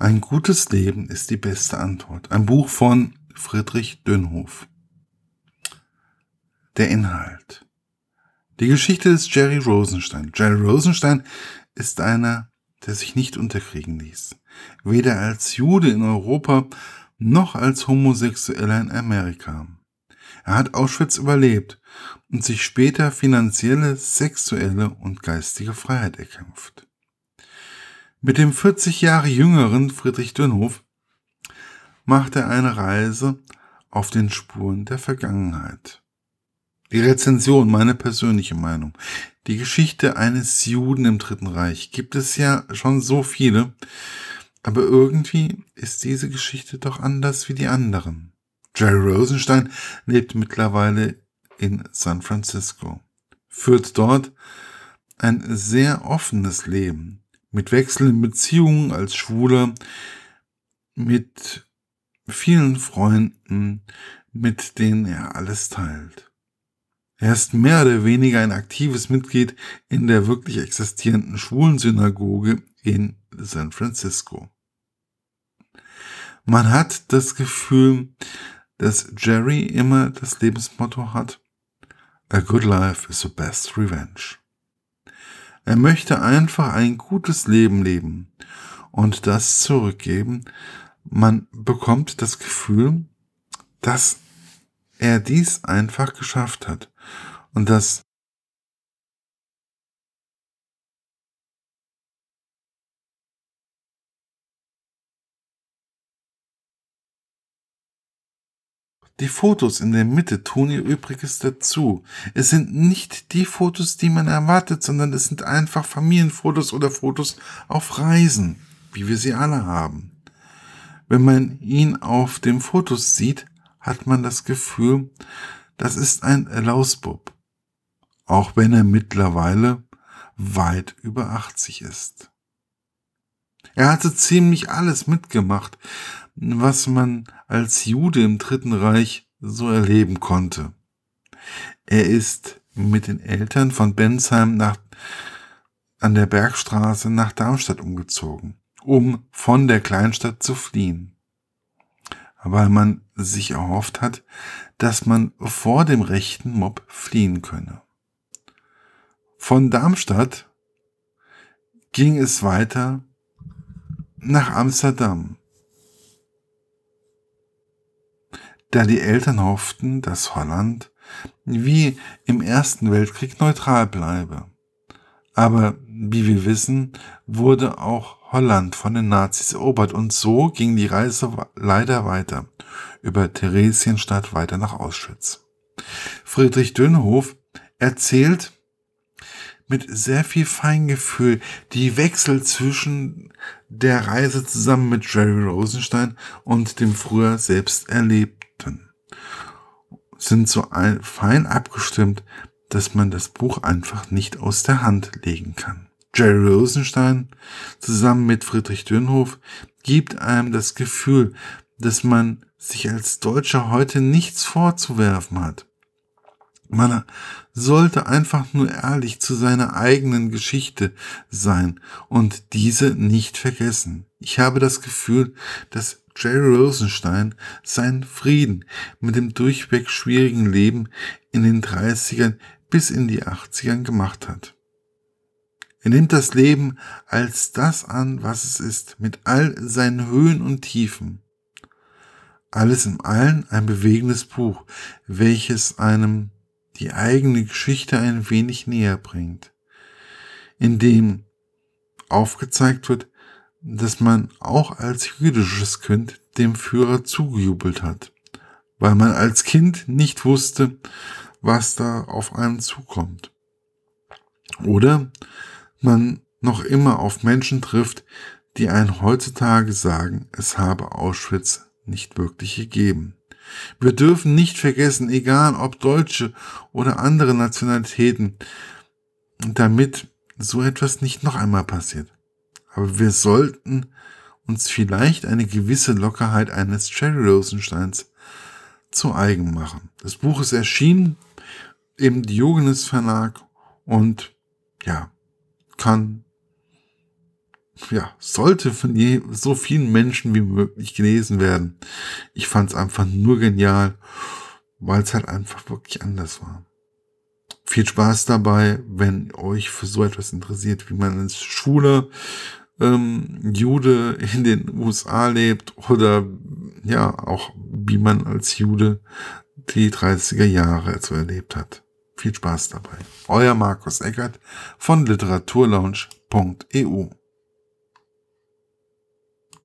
Ein gutes Leben ist die beste Antwort. Ein Buch von Friedrich Dönhoff. Der Inhalt. Die Geschichte des Jerry Rosenstein. Jerry Rosenstein ist einer, der sich nicht unterkriegen ließ. Weder als Jude in Europa noch als Homosexueller in Amerika. Er hat Auschwitz überlebt und sich später finanzielle, sexuelle und geistige Freiheit erkämpft. Mit dem 40 Jahre jüngeren Friedrich Dönhoff macht er eine Reise auf den Spuren der Vergangenheit. Die Rezension, meine persönliche Meinung. Die Geschichte eines Juden im Dritten Reich gibt es ja schon so viele, aber irgendwie ist diese Geschichte doch anders wie die anderen. Jerry Rosenstein lebt mittlerweile in San Francisco, führt dort ein sehr offenes Leben, mit wechselnden Beziehungen als Schwuler, mit vielen Freunden, mit denen er alles teilt. Er ist mehr oder weniger ein aktives Mitglied in der wirklich existierenden Schwulensynagoge in San Francisco. Man hat das Gefühl, dass Jerry immer das Lebensmotto hat, A good life is the best revenge. Er möchte einfach ein gutes Leben leben und das zurückgeben. Man bekommt das Gefühl, dass er dies einfach geschafft hat und dass Die Fotos in der Mitte tun ihr Übriges dazu. Es sind nicht die Fotos, die man erwartet, sondern es sind einfach Familienfotos oder Fotos auf Reisen, wie wir sie alle haben. Wenn man ihn auf dem Fotos sieht, hat man das Gefühl, das ist ein Lausbub. Auch wenn er mittlerweile weit über 80 ist. Er hatte ziemlich alles mitgemacht, was man als Jude im Dritten Reich so erleben konnte. Er ist mit den Eltern von Bensheim nach, an der Bergstraße nach Darmstadt umgezogen, um von der Kleinstadt zu fliehen. Weil man sich erhofft hat, dass man vor dem rechten Mob fliehen könne. Von Darmstadt ging es weiter nach Amsterdam, da die Eltern hofften, dass Holland wie im Ersten Weltkrieg neutral bleibe. Aber wie wir wissen, wurde auch Holland von den Nazis erobert und so ging die Reise leider weiter über Theresienstadt weiter nach Auschwitz. Friedrich Dönhoff erzählt mit sehr viel Feingefühl die Wechsel zwischen der Reise zusammen mit Jerry Rosenstein und dem früher selbst erlebt sind so fein abgestimmt, dass man das Buch einfach nicht aus der Hand legen kann. Jerry Rosenstein zusammen mit Friedrich Dönhoff gibt einem das Gefühl, dass man sich als Deutscher heute nichts vorzuwerfen hat. Man sollte einfach nur ehrlich zu seiner eigenen Geschichte sein und diese nicht vergessen. Ich habe das Gefühl, dass Jerry Rosenstein seinen Frieden mit dem durchweg schwierigen Leben in den 30ern bis in die 80ern gemacht hat. Er nimmt das Leben als das an, was es ist, mit all seinen Höhen und Tiefen. Alles im Allen ein bewegendes Buch, welches einem die eigene Geschichte ein wenig näher bringt, in dem aufgezeigt wird, dass man auch als jüdisches Kind dem Führer zugejubelt hat, weil man als Kind nicht wusste, was da auf einen zukommt. Oder man noch immer auf Menschen trifft, die einen heutzutage sagen, es habe Auschwitz nicht wirklich gegeben. Wir dürfen nicht vergessen, egal ob Deutsche oder andere Nationalitäten, damit so etwas nicht noch einmal passiert. Aber wir sollten uns vielleicht eine gewisse Lockerheit eines Cherry Rosensteins zu eigen machen. Das Buch ist erschienen im Diogenes Verlag und ja, kann ja, sollte von je, so vielen Menschen wie möglich gelesen werden. Ich fand es einfach nur genial, weil es halt einfach wirklich anders war. Viel Spaß dabei, wenn euch für so etwas interessiert, wie man als Schule ähm, Jude in den USA lebt oder ja, auch wie man als Jude die 30er Jahre so erlebt hat. Viel Spaß dabei. Euer Markus Eckert von literaturlaunch.eu